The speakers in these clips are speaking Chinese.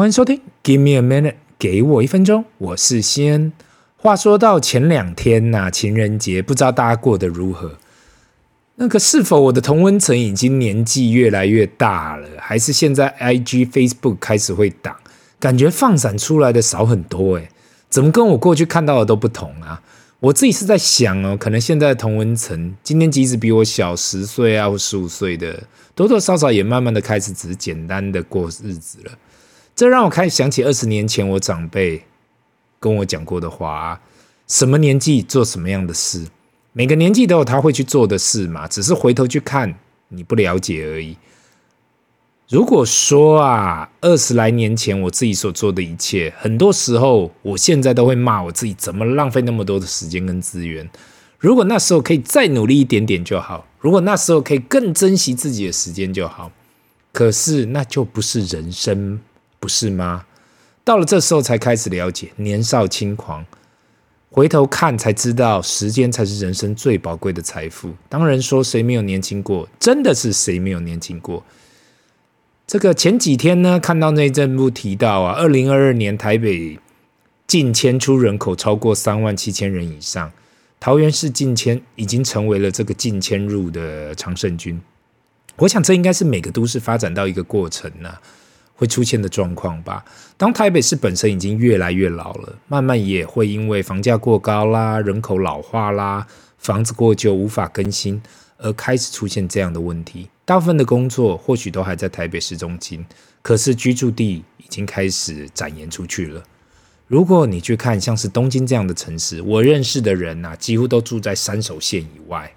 欢迎收听，Give me a minute，给我一分钟，我是西恩。话说到前两天呐、情人节，不知道大家过得如何？那个是否我的同温层已经年纪越来越大了，还是现在 IG、Facebook 开始会挡，感觉放闪出来的少很多？诶，怎么跟我过去看到的都不同啊？我自己是在想哦，可能现在的同温层，今天即使比我小十岁啊或十五岁的，多多少少也慢慢的开始只是简单的过日子了。这让我开始想起二十年前我长辈跟我讲过的话：什么年纪做什么样的事，每个年纪都有他会去做的事嘛，只是回头去看你不了解而已。如果说啊，二十来年前我自己所做的一切，很多时候我现在都会骂我自己，怎么浪费那么多的时间跟资源？如果那时候可以再努力一点点就好，如果那时候可以更珍惜自己的时间就好。可是那就不是人生。不是吗？到了这时候才开始了解，年少轻狂，回头看才知道，时间才是人生最宝贵的财富。当然说谁没有年轻过，真的是谁没有年轻过。这个前几天呢，看到内政部提到啊，二零二二年台北净迁出人口超过三万七千人以上，桃园市净迁已经成为了这个净迁入的常胜军。我想这应该是每个都市发展到一个过程呢、会出现的状况吧。当台北市本身已经越来越老了，慢慢也会因为房价过高啦、人口老化啦、房子过旧无法更新，而开始出现这样的问题。大部分的工作或许都还在台北市中心，可是居住地已经开始展延出去了。如果你去看像是东京这样的城市，我认识的人呐、啊，几乎都住在三手线以外。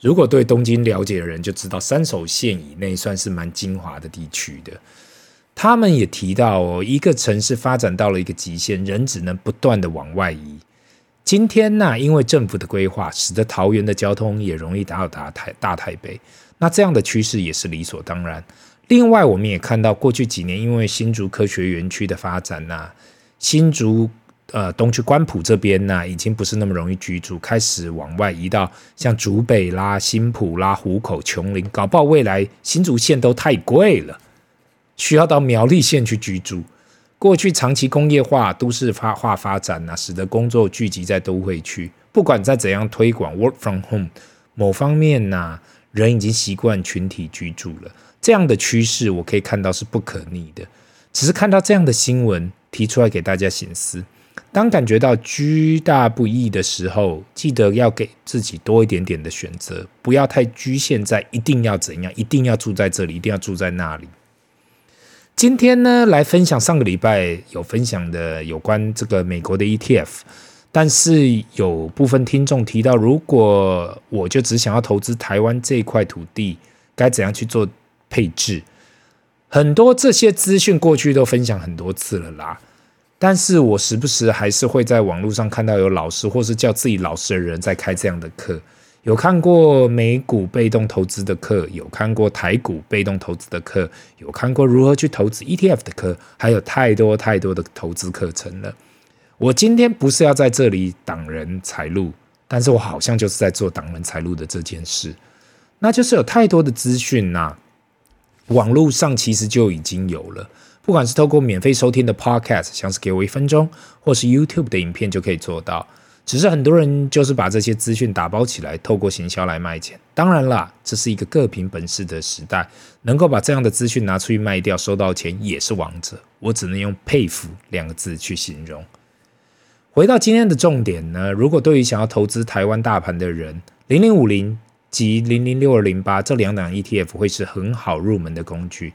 如果对东京了解的人就知道，三手线以内算是蛮精华的地区的。他们也提到哦，一个城市发展到了一个极限，人只能不断的往外移。今天呢，因为政府的规划，使得桃园的交通也容易到达台大台北，那这样的趋势也是理所当然。另外，我们也看到过去几年，因为新竹科学园区的发展呐，新竹呃东区关埔这边呢，已经不是那么容易居住，开始往外移到像竹北啦、新埔啦、湖口、琼林，搞不好未来新竹县都太贵了。需要到苗栗县去居住。过去长期工业化、都市发化发展呐、使得工作聚集在都会区。不管再怎样推广 work from home，某方面呐、人已经习惯群体居住了。这样的趋势，我可以看到是不可逆的。只是看到这样的新闻，提出来给大家省思：当感觉到居大不易的时候，记得要给自己多一点点的选择，不要太局限在一定要怎样，一定要住在这里，一定要住在那里。今天呢，来分享上个礼拜有分享的有关这个美国的 ETF，但是有部分听众提到，如果我就只想要投资台湾这一块土地，该怎样去做配置？很多这些资讯过去都分享很多次了啦，但是我时不时还是会在网络上看到有老师或是叫自己老师的人在开这样的课。有看过美股被动投资的课，有看过台股被动投资的课，有看过如何去投资 ETF 的课，还有太多太多的投资课程了。我今天不是要在这里挡人财路，但是我好像就是在做挡人财路的这件事。那就是有太多的资讯呐，网络上其实就已经有了，不管是透过免费收听的 Podcast，像是给我一分钟，或是 YouTube 的影片就可以做到。只是很多人就是把这些资讯打包起来，透过行销来卖钱。当然啦，这是一个各凭本事的时代，能够把这样的资讯拿出去卖掉，收到钱也是王者。我只能用佩服两个字去形容。回到今天的重点呢，如果对于想要投资台湾大盘的人，零零五零及零零六二零八这两档 ETF 会是很好入门的工具。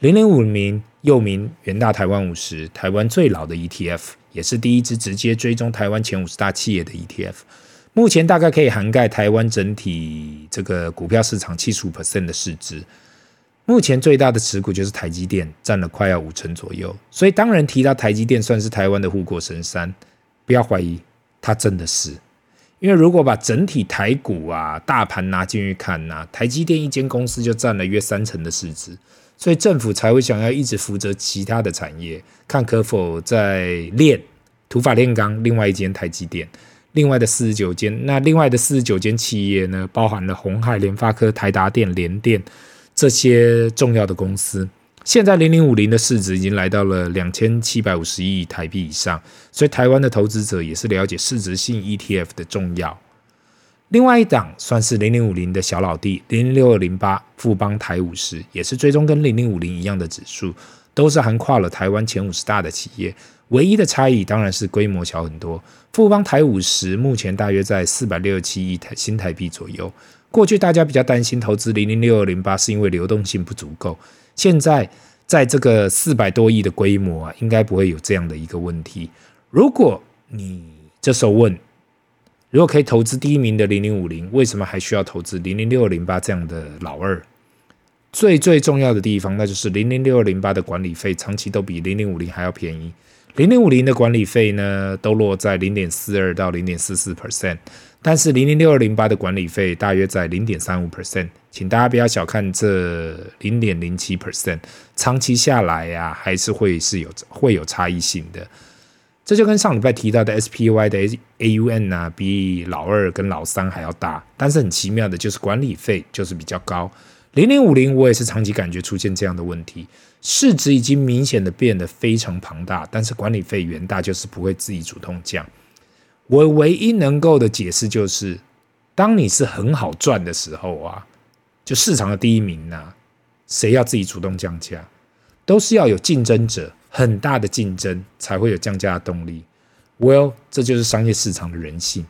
零零五零又名元大台湾五十，台湾最老的 ETF，也是第一支直接追踪台湾前五十大企业的 ETF。目前大概可以涵盖台湾整体这个股票市场七十五 percent 的市值。目前最大的持股就是台积电，占了快要五成左右。所以当然提到台积电算是台湾的护国神山，不要怀疑，它真的是。因为如果把整体台股啊大盘拿进去看呐、台积电一间公司就占了约三成的市值。所以政府才会想要一直扶着其他的产业，看可否再炼土法炼钢。另外一间台积电，另外的四十九间，那另外的四十九间企业呢，包含了鸿海、联发科、台达电、联电这些重要的公司。现在零零五零的市值已经来到了两千七百五十亿台币以上，所以台湾的投资者也是了解市值性 ETF 的重要。另外一档算是零零五零的小老弟，零零六二零八富邦台五十，也是追踪跟零零五零一样的指数，都是横跨了台湾前五十大的企业，唯一的差异当然是规模小很多。富邦台五十目前大约在四百六十七亿台新台币左右。过去大家比较担心投资零零六二零八是因为流动性不足够，现在在这个四百多亿的规模啊，应该不会有这样的一个问题。如果你这时候问，如果可以投资第一名的零零五零，为什么还需要投资零零六二零八这样的老二？最最重要的地方，那就是零零六二零八的管理费长期都比零零五零还要便宜。零零五零的管理费呢，都落在零点四二到零点四四 percent，但是零零六二零八的管理费大约在零点三五 percent，请大家不要小看这零点零七 percent，长期下来呀、啊，还是会是有会有差异性的。这就跟上礼拜提到的 SPY 的 AUN 啊，比老二跟老三还要大，但是很奇妙的就是管理费就是比较高。零零五零我也是长期感觉出现这样的问题，市值已经明显的变得非常庞大，但是管理费元大就是不会自己主动降。我唯一能够的解释就是，当你是很好赚的时候啊，就市场的第一名呐、谁要自己主动降价，都是要有竞争者。很大的竞争才会有降价的动力。Well，这就是商业市场的人性。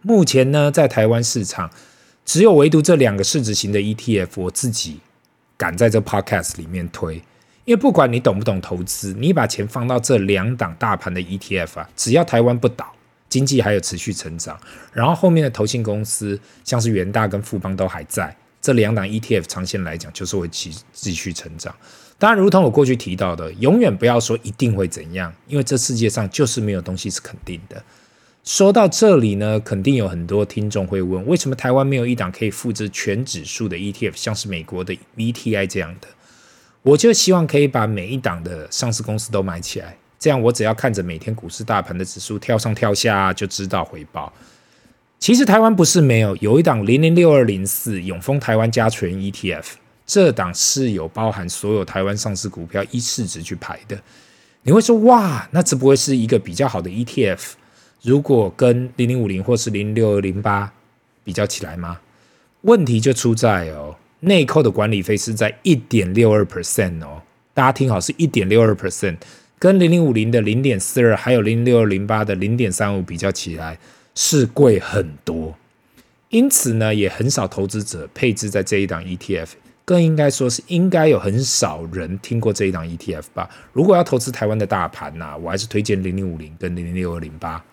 目前呢，在台湾市场，只有唯独这两个市值型的 ETF，我自己敢在这 Podcast 里面推。因为不管你懂不懂投资，你把钱放到这两档大盘的 ETF 啊，只要台湾不倒，经济还有持续成长，然后后面的投信公司，像是元大跟富邦都还在，这两档 ETF 长线来讲就是会继继续成长。当然，如同我过去提到的，永远不要说一定会怎样，因为这世界上就是没有东西是肯定的。说到这里呢，肯定有很多听众会问，为什么台湾没有一档可以复制全指数的 ETF，像是美国的 VTI 这样的？我就希望可以把每一档的上市公司都买起来，这样我只要看着每天股市大盘的指数跳上跳下，就知道回报。其实台湾不是没有，有一档零零六二零四永丰台湾加权 ETF。这档是有包含所有台湾上市股票依市值去排的。你会说哇，那这不会是一个比较好的 ETF？如果跟零零五零或是零六二零八比较起来吗？问题就出在哦，内扣的管理费是在一点六二 percent 哦，大家听好，是一点六二 percent，跟零零五零的零点四二，还有零六二零八的零点三五比较起来是贵很多。因此呢，也很少投资者配置在这一档 ETF。更应该说是应该有很少人听过这一档 ETF 吧。如果要投资台湾的大盘呐、我还是推荐零零五零跟零零六二零八。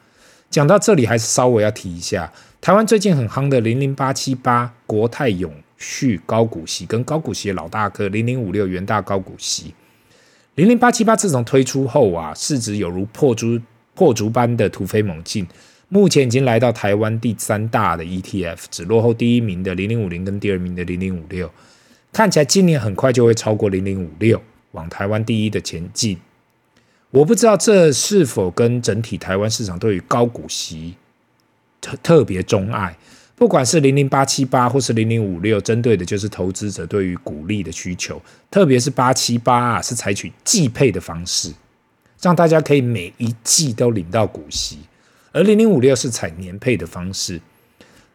讲到这里，还是稍微要提一下，台湾最近很夯的零零八七八国泰永续高股息，跟高股息的老大哥零零五六元大高股息。零零八七八自从推出后啊，市值有如破竹破竹般的突飞猛进，目前已经来到台湾第三大的 ETF，只落后第一名的零零五零跟第二名的零零五六。看起来今年很快就会超过零零五六，往台湾第一的前进。我不知道这是否跟整体台湾市场对于高股息特特别钟爱。不管是零零八七八或是零零五六，针对的就是投资者对于股利的需求。特别是八七八啊，是采取季配的方式，让大家可以每一季都领到股息；而零零五六是采年配的方式。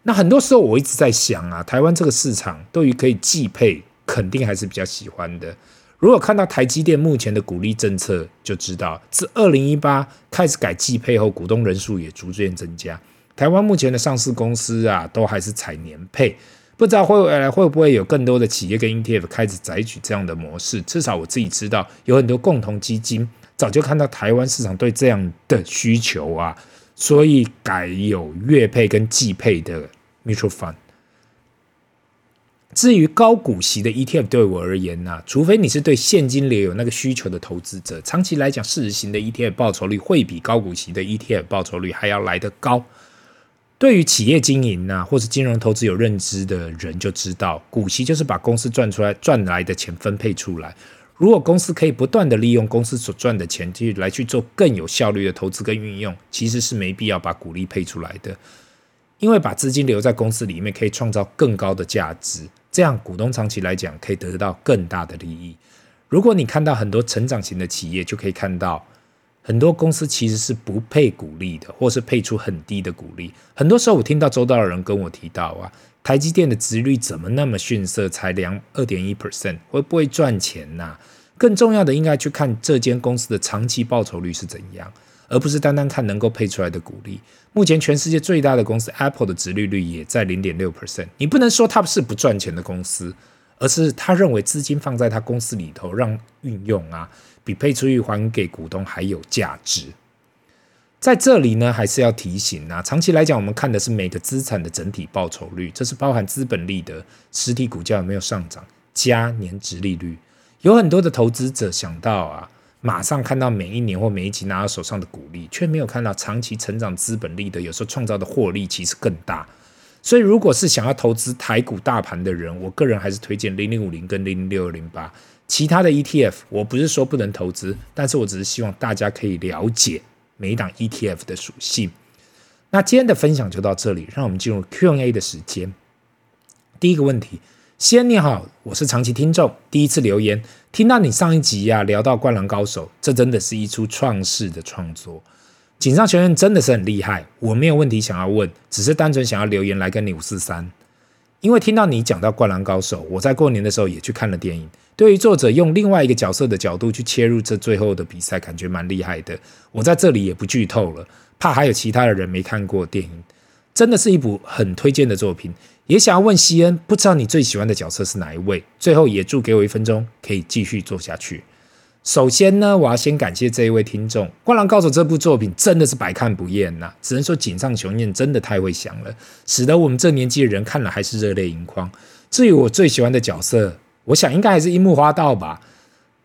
那很多时候我一直在想啊，台湾这个市场对于可以季配。肯定还是比较喜欢的。如果看到台积电目前的股利政策，就知道自二零一八开始改季配后，股东人数也逐渐增加。台湾目前的上市公司啊，都还是采年配，不知道会未来会不会有更多的企业跟 ETF 开始采取这样的模式。至少我自己知道，有很多共同基金早就看到台湾市场对这样的需求啊，所以改有月配跟季配的 mutual fund。至于高股息的 ETF，对我而言呢、除非你是对现金流有那个需求的投资者，长期来讲，市值型的 ETF 报酬率会比高股息的 ETF 报酬率还要来得高。对于企业经营啊，或是金融投资有认知的人就知道，股息就是把公司赚出来赚来的钱分配出来。如果公司可以不断的利用公司所赚的钱去来去做更有效率的投资跟运用，其实是没必要把股利配出来的，因为把资金留在公司里面可以创造更高的价值。这样股东长期来讲可以得到更大的利益。如果你看到很多成长型的企业，就可以看到很多公司其实是不配股利的，或是配出很低的股利。很多时候我听到周遭的人跟我提到啊，台积电的值率怎么那么逊色，才两二点一 percent，会不会赚钱呐、啊？更重要的应该去看这间公司的长期报酬率是怎样，而不是单单看能够配出来的股利。目前全世界最大的公司 Apple 的值利率也在零点六 percent，你不能说它是不赚钱的公司，而是他认为资金放在他公司里头让运用啊，比配出去还给股东还有价值。在这里呢，还是要提醒啊，长期来讲，我们看的是每个资产的整体报酬率，这是包含资本利得、实体股价有没有上涨加年值利率。有很多的投资者想到啊，马上看到每一年或每一期拿到手上的股利，却没有看到长期成长资本利得，有时候创造的获利其实更大。所以，如果是想要投资台股大盘的人，我个人还是推荐零零五零跟零零六二零八。其他的 ETF，我不是说不能投资，但是我只是希望大家可以了解每一档 ETF 的属性。那今天的分享就到这里，让我们进入 Q&A 的时间。第一个问题。先你好，我是长期听众，第一次留言，听到你上一集呀、啊、聊到《灌篮高手》，这真的是一出创世的创作。井上雄彦真的是很厉害，我没有问题想要问，只是单纯想要留言来跟你五四三。因为听到你讲到《灌篮高手》，我在过年的时候也去看了电影。对于作者用另外一个角色的角度去切入这最后的比赛，感觉蛮厉害的。我在这里也不剧透了，怕还有其他的人没看过电影。真的是一部很推荐的作品。也想要问西恩，不知道你最喜欢的角色是哪一位？最后也祝给我一分钟，可以继续做下去。首先呢，我要先感谢这一位听众，《灌篮高手》这部作品真的是百看不厌呐，只能说井上雄彦真的太会想了，使得我们这年纪的人看了还是热泪盈眶。至于我最喜欢的角色，我想应该还是樱木花道吧。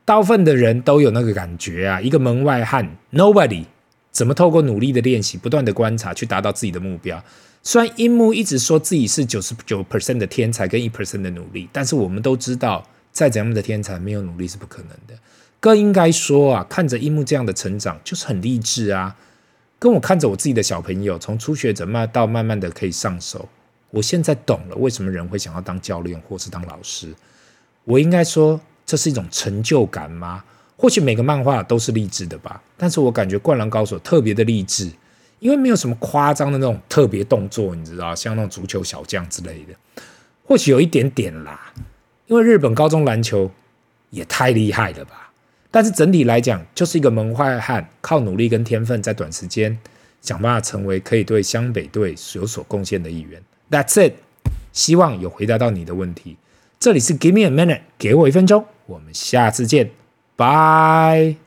大部分的人都有那个感觉啊，一个门外汉，Nobody，怎么透过努力的练习，不断的观察，去达到自己的目标。虽然樱木一直说自己是九十九 percent 的天才跟一 percent 的努力，但是我们都知道，再怎样的天才，没有努力是不可能的。更应该说啊，看着樱木这样的成长，就是很励志啊。跟我看着我自己的小朋友，从初学者慢到慢慢的可以上手，我现在懂了为什么人会想要当教练或是当老师。我应该说，这是一种成就感吗？或许每个漫画都是励志的吧，但是我感觉《灌篮高手》特别的励志。因为没有什么夸张的那种特别动作，你知道，像那种足球小将之类的，或许有一点点啦。因为日本高中篮球也太厉害了吧！但是整体来讲，就是一个门外汉，靠努力跟天分，在短时间想办法成为可以对湘北队有所贡献的一员。That's it。希望有回答到你的问题。这里是 Give me a minute，给我一分钟。我们下次见，拜。